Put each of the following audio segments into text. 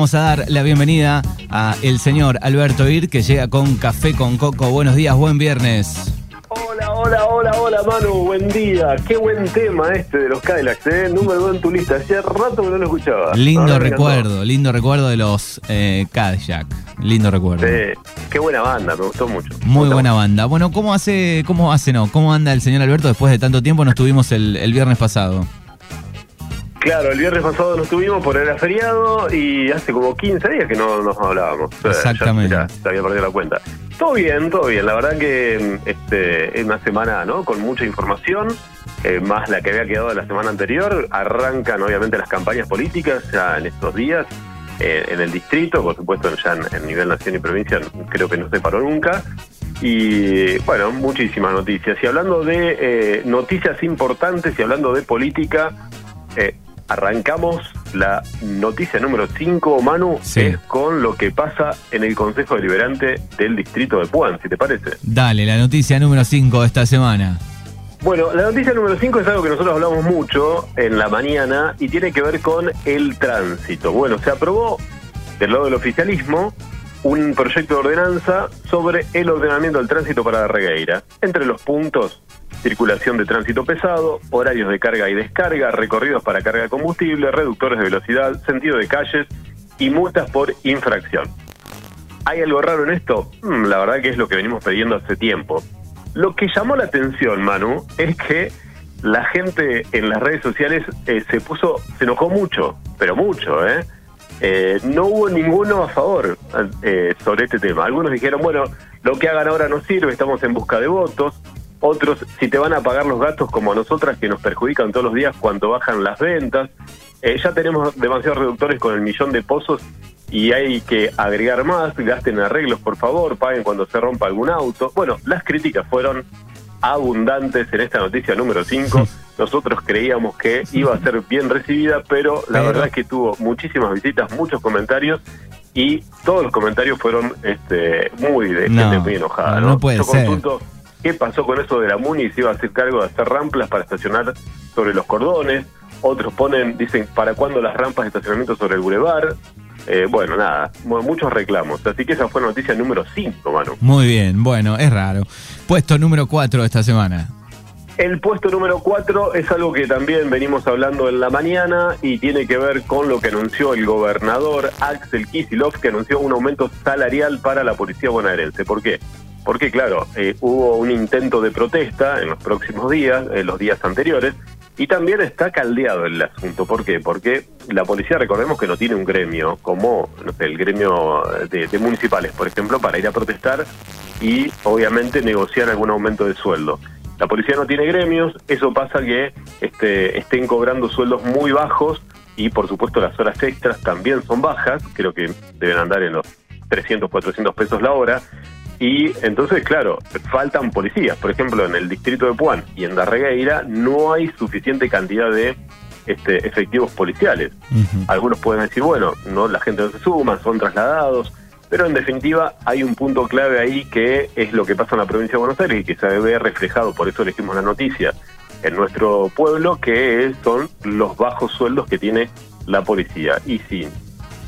vamos a dar la bienvenida a el señor Alberto Ir, que llega con Café con Coco. Buenos días, buen viernes. Hola, hola, hola, hola, Manu, buen día. Qué buen tema este de los Cadillacs, ¿eh? Número uno en tu lista. Hacía rato que no lo escuchaba. Lindo Ahora recuerdo, lindo recuerdo de los eh, Cadillac. Lindo recuerdo. Sí, qué buena banda, me gustó mucho. Muy buena banda. Bueno, ¿cómo hace, cómo hace, no? ¿Cómo anda el señor Alberto después de tanto tiempo? Nos tuvimos el, el viernes pasado. Claro, el viernes pasado nos tuvimos por era feriado y hace como 15 días que no nos hablábamos. Exactamente. Ya, ya se había perdido la cuenta. Todo bien, todo bien. La verdad que este, es una semana ¿no? con mucha información, eh, más la que había quedado de la semana anterior. Arrancan obviamente las campañas políticas ya en estos días. eh, en el distrito, por supuesto ya en, en nivel nación y provincia creo que no se paró nunca. Y bueno, muchísimas noticias. Y hablando de eh, noticias importantes y hablando de política, eh, arrancamos la noticia número 5, Manu, Sí. es con lo que pasa en el Consejo Deliberante del Distrito de Puan, si te parece. Dale, la noticia número 5 de esta semana. Bueno, la noticia número 5 es algo que nosotros hablamos mucho en la mañana y tiene que ver con el tránsito. Bueno, se aprobó del lado del oficialismo un proyecto de ordenanza sobre el ordenamiento del tránsito para la regueira. Entre los puntos, circulación de tránsito pesado, horarios de carga y descarga, recorridos para carga de combustible, reductores de velocidad, sentido de calles y multas por infracción. ¿Hay algo raro en esto? Mm, la verdad que es lo que venimos pidiendo hace tiempo. Lo que llamó la atención, Manu, es que la gente en las redes sociales eh, se puso, se enojó mucho, pero mucho, ¿eh? Eh, no hubo ninguno a favor eh, sobre este tema. Algunos dijeron, bueno, lo que hagan ahora no sirve, estamos en busca de votos. Otros, si te van a pagar los gastos como a nosotras que nos perjudican todos los días cuando bajan las ventas. Eh, ya tenemos demasiados reductores con el millón de pozos y hay que agregar más, gasten en arreglos por favor, paguen cuando se rompa algún auto. Bueno, las críticas fueron abundantes en esta noticia número 5. Nosotros creíamos que iba a ser bien recibida, pero la verdad es que tuvo muchísimas visitas, muchos comentarios y todos los comentarios fueron este, muy de No, gente muy enojada. no ¿no? puede Yo ser. consulto qué pasó con eso de la MUNI, si iba a hacer cargo de hacer ramplas para estacionar sobre los cordones. Otros ponen, dicen, ¿para cuándo las rampas de estacionamiento sobre el bulevar? Eh, bueno, nada, mu- muchos reclamos. Así que esa fue la noticia número 5, Manu. Muy bien, bueno, es raro. Puesto número 4 de esta semana. El puesto número 4 es algo que también venimos hablando en la mañana y tiene que ver con lo que anunció el gobernador Axel Kisilov, que anunció un aumento salarial para la policía bonaerense. ¿Por qué? Porque, claro, eh, hubo un intento de protesta en los próximos días, en los días anteriores, y también está caldeado el asunto. ¿Por qué? Porque la policía, recordemos que no tiene un gremio, como no sé, el gremio de, de municipales, por ejemplo, para ir a protestar y obviamente negociar algún aumento de sueldo. La policía no tiene gremios, eso pasa que este, estén cobrando sueldos muy bajos y por supuesto las horas extras también son bajas, creo que deben andar en los 300, 400 pesos la hora. Y entonces, claro, faltan policías. Por ejemplo, en el distrito de Puan y en Darregueira no hay suficiente cantidad de este, efectivos policiales. Algunos pueden decir, bueno, no la gente no se suma, son trasladados, pero en definitiva hay un punto clave ahí que es lo que pasa en la provincia de Buenos Aires y que se ve reflejado, por eso elegimos la noticia, en nuestro pueblo, que son los bajos sueldos que tiene la policía. Y si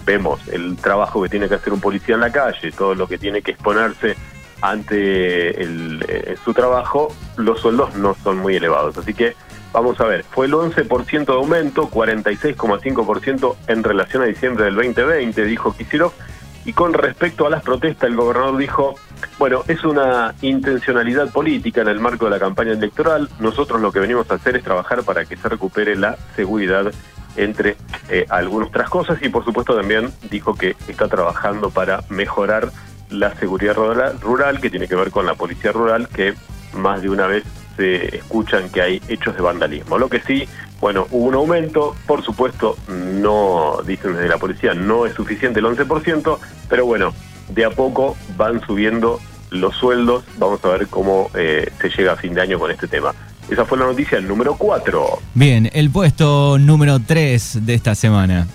vemos el trabajo que tiene que hacer un policía en la calle, todo lo que tiene que exponerse ante el, eh, su trabajo, los sueldos no son muy elevados. Así que vamos a ver, fue el 11% de aumento, 46,5% en relación a diciembre del 2020, dijo Kicillof. Y con respecto a las protestas, el gobernador dijo, bueno, es una intencionalidad política en el marco de la campaña electoral. Nosotros lo que venimos a hacer es trabajar para que se recupere la seguridad entre eh, algunas otras cosas y por supuesto también dijo que está trabajando para mejorar la seguridad rural, que tiene que ver con la policía rural, que más de una vez se escuchan que hay hechos de vandalismo. Lo que sí, bueno, hubo un aumento, por supuesto, no, dicen desde la policía, no es suficiente el 11%, pero bueno, de a poco van subiendo los sueldos, vamos a ver cómo eh, se llega a fin de año con este tema. Esa fue la noticia número 4. Bien, el puesto número 3 de esta semana.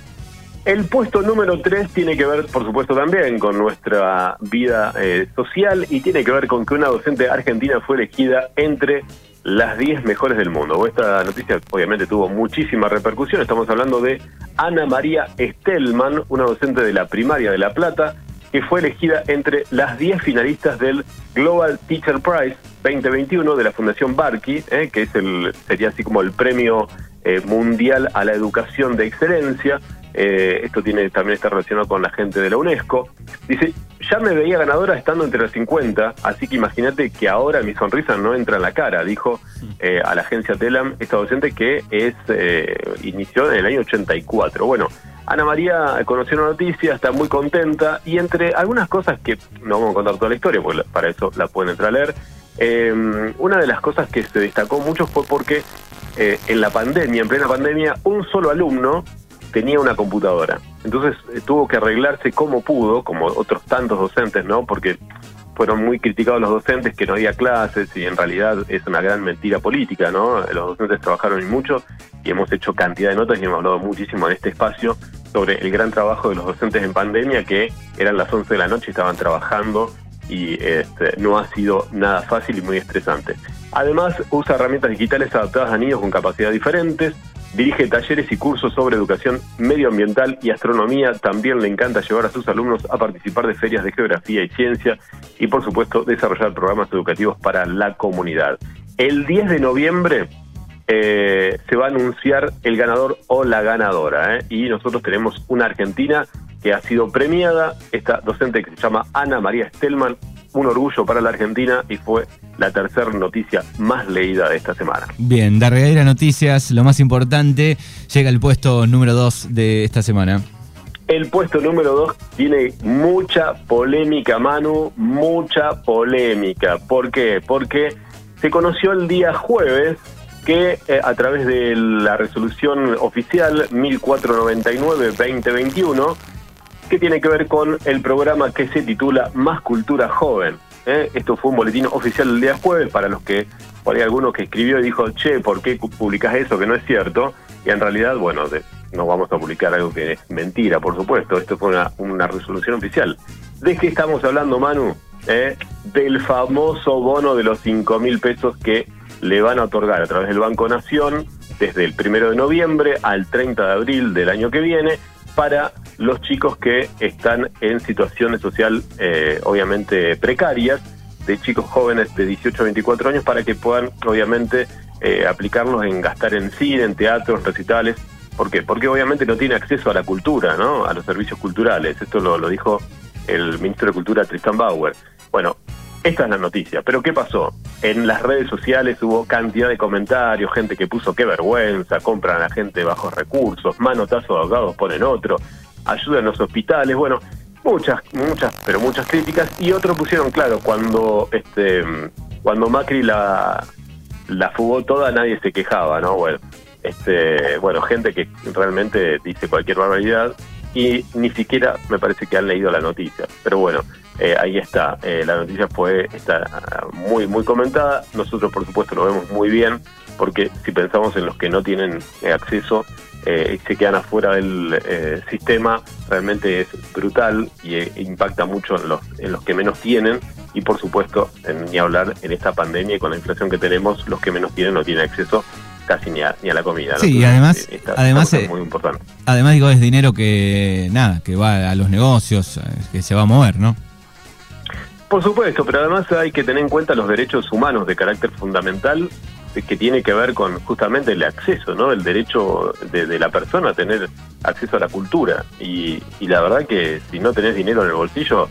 El puesto número 3 tiene que ver, por supuesto, también con nuestra vida eh, social y tiene que ver con que una docente argentina fue elegida entre las 10 mejores del mundo. Esta noticia obviamente tuvo muchísima repercusión. Estamos hablando de Ana María Stelman, una docente de la primaria de La Plata, que fue elegida entre las 10 finalistas del Global Teacher Prize 2021 de la Fundación Barky, eh, que es el, sería así como el premio eh, mundial a la educación de excelencia. Eh, esto tiene también está relacionado con la gente de la UNESCO. Dice, ya me veía ganadora estando entre las 50, así que imagínate que ahora mi sonrisa no entra en la cara, dijo a la agencia Telam esta docente que es inició en el año 84. Bueno, Ana María conoció la noticia, está muy contenta y entre algunas cosas que no vamos a contar toda la historia, porque para eso la pueden entrar a leer, eh, una de las cosas que se destacó mucho fue porque eh, en la pandemia, en plena pandemia, un solo alumno tenía una computadora. Entonces eh, tuvo que arreglarse como pudo, como otros tantos docentes, ¿no? Porque fueron muy criticados los docentes que no había clases y en realidad es una gran mentira política, ¿no? Los docentes trabajaron mucho y hemos hecho cantidad de notas y hemos hablado muchísimo en este espacio sobre el gran trabajo de los docentes en pandemia que eran las 11 de la noche y estaban trabajando y este, no ha sido nada fácil y muy estresante. Además, usa herramientas digitales adaptadas a niños con capacidades diferentes, dirige talleres y cursos sobre educación medioambiental y astronomía, también le encanta llevar a sus alumnos a participar de ferias de geografía y ciencia y por supuesto desarrollar programas educativos para la comunidad. El 10 de noviembre eh, se va a anunciar el ganador o la ganadora. ¿eh? Y nosotros tenemos una argentina que ha sido premiada, esta docente que se llama Ana María Stelman, un orgullo para la Argentina y fue la tercera noticia más leída de esta semana. Bien, Darreira Noticias, lo más importante, llega el puesto número 2 de esta semana. El puesto número 2 tiene mucha polémica, Manu, mucha polémica. ¿Por qué? Porque se conoció el día jueves que eh, a través de la resolución oficial 1499-2021, que tiene que ver con el programa que se titula Más Cultura Joven. ¿eh? Esto fue un boletín oficial el día jueves para los que, por ahí alguno que escribió y dijo, che, ¿por qué publicas eso que no es cierto? Y en realidad, bueno, no vamos a publicar algo que es mentira, por supuesto. Esto fue una, una resolución oficial. ¿De qué estamos hablando, Manu? ¿Eh? Del famoso bono de los 5 mil pesos que le van a otorgar a través del Banco Nación desde el primero de noviembre al 30 de abril del año que viene para los chicos que están en situaciones social eh, obviamente precarias, de chicos jóvenes de 18 a 24 años para que puedan obviamente eh, aplicarlos en gastar en cine, en teatros, recitales. ¿Por qué? Porque obviamente no tiene acceso a la cultura, ¿no? A los servicios culturales. Esto lo, lo dijo el ministro de Cultura Tristan Bauer. Bueno, esta es la noticia. Pero ¿qué pasó? En las redes sociales hubo cantidad de comentarios, gente que puso qué vergüenza, compran a la gente bajos recursos, manotazo de abogados ponen otro, ayuda en los hospitales, bueno, muchas, muchas, pero muchas críticas. Y otros pusieron, claro, cuando este cuando Macri la, la fugó toda, nadie se quejaba, ¿no? Bueno, este, bueno, gente que realmente dice cualquier barbaridad y ni siquiera me parece que han leído la noticia. Pero bueno, eh, ahí está, eh, la noticia fue está muy muy comentada. Nosotros por supuesto lo vemos muy bien porque si pensamos en los que no tienen acceso y se quedan afuera del sistema, realmente es brutal y impacta mucho en los, en los que menos tienen y por supuesto, ni hablar en esta pandemia y con la inflación que tenemos, los que menos tienen no tienen acceso casi ni a, ni a la comida. Sí, y además, además es muy importante. Además digo es dinero que nada, que va a los negocios, que se va a mover, ¿no? Por supuesto, pero además hay que tener en cuenta los derechos humanos de carácter fundamental que tiene que ver con justamente el acceso, ¿no? El derecho de, la persona a tener acceso a la cultura. Y, la verdad que si no tenés dinero en el bolsillo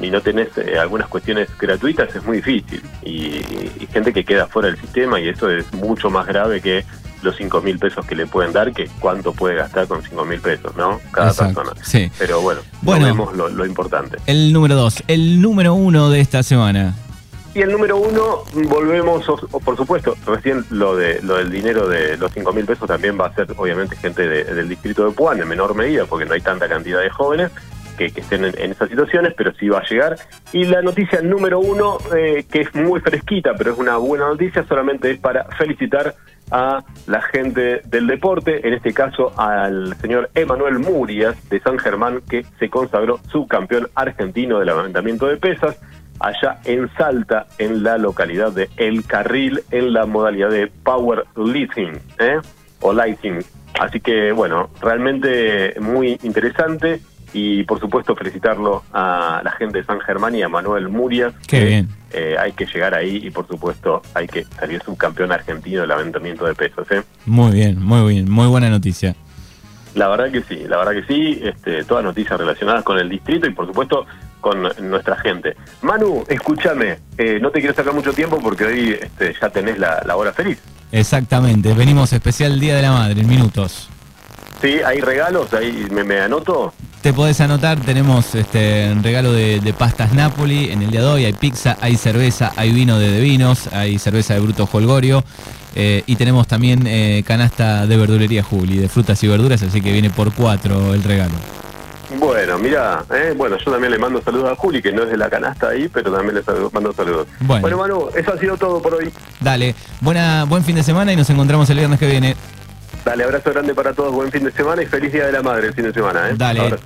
y no tenés eh, algunas cuestiones gratuitas es muy difícil. Y, y, gente que queda fuera del sistema y eso es mucho más grave que los 5 mil pesos que le pueden dar, que cuánto puede gastar con 5 mil pesos, ¿no? Cada persona. Sí. Pero bueno, bueno vemos lo, importante. El número 2, el número 1 de esta semana. Y el número uno, volvemos, por supuesto, recién lo de lo del dinero de los 5 mil pesos también va a ser, obviamente, gente del distrito de Puan, en menor medida, porque no hay tanta cantidad de jóvenes que, estén en, esas situaciones, pero sí va a llegar. Y la noticia número uno, eh, que es muy fresquita, pero es una buena noticia, solamente es para felicitar a la gente del deporte, en este caso al señor Emanuel Murias de San Germán, que se consagró subcampeón argentino del levantamiento de pesas. Allá en Salta, en la localidad de El Carril, en la modalidad de Power Lifting, ¿eh? o Lighting. Así que, bueno, realmente muy interesante y por supuesto felicitarlo a la gente de San Germán y a Manuel Murias. Qué bien. Eh, hay que llegar ahí y por supuesto hay que salir subcampeón argentino del levantamiento de pesos. ¿eh? Muy bien, muy bien, muy buena noticia. La verdad que sí, la verdad que sí, este, todas noticias relacionadas con el distrito y por supuesto con nuestra gente. Manu, escúchame, eh, no te quiero sacar mucho tiempo porque hoy este, ya tenés la, la hora feliz. Exactamente, venimos especial Día de la Madre, en minutos. Sí, hay regalos, ahí me, me anoto. Te podés anotar, tenemos este regalo de, de pastas Napoli en el día de hoy, hay pizza, hay cerveza, hay vino de, de vinos, hay cerveza de Bruto Holgorio eh, y tenemos también eh, canasta de verdulería Juli, de frutas y verduras, así que viene por cuatro el regalo. Bueno, mira, eh, bueno, yo también le mando saludos a Juli, que no es de la canasta ahí, pero también le saludo- mando saludos. Bueno. Manu, eso ha sido todo por hoy. Dale, buena, buen fin de semana y nos encontramos el viernes que viene. Dale, abrazo grande para todos, buen fin de semana y feliz Día de la Madre el fin de semana. ¿eh? Dale. Abrazo.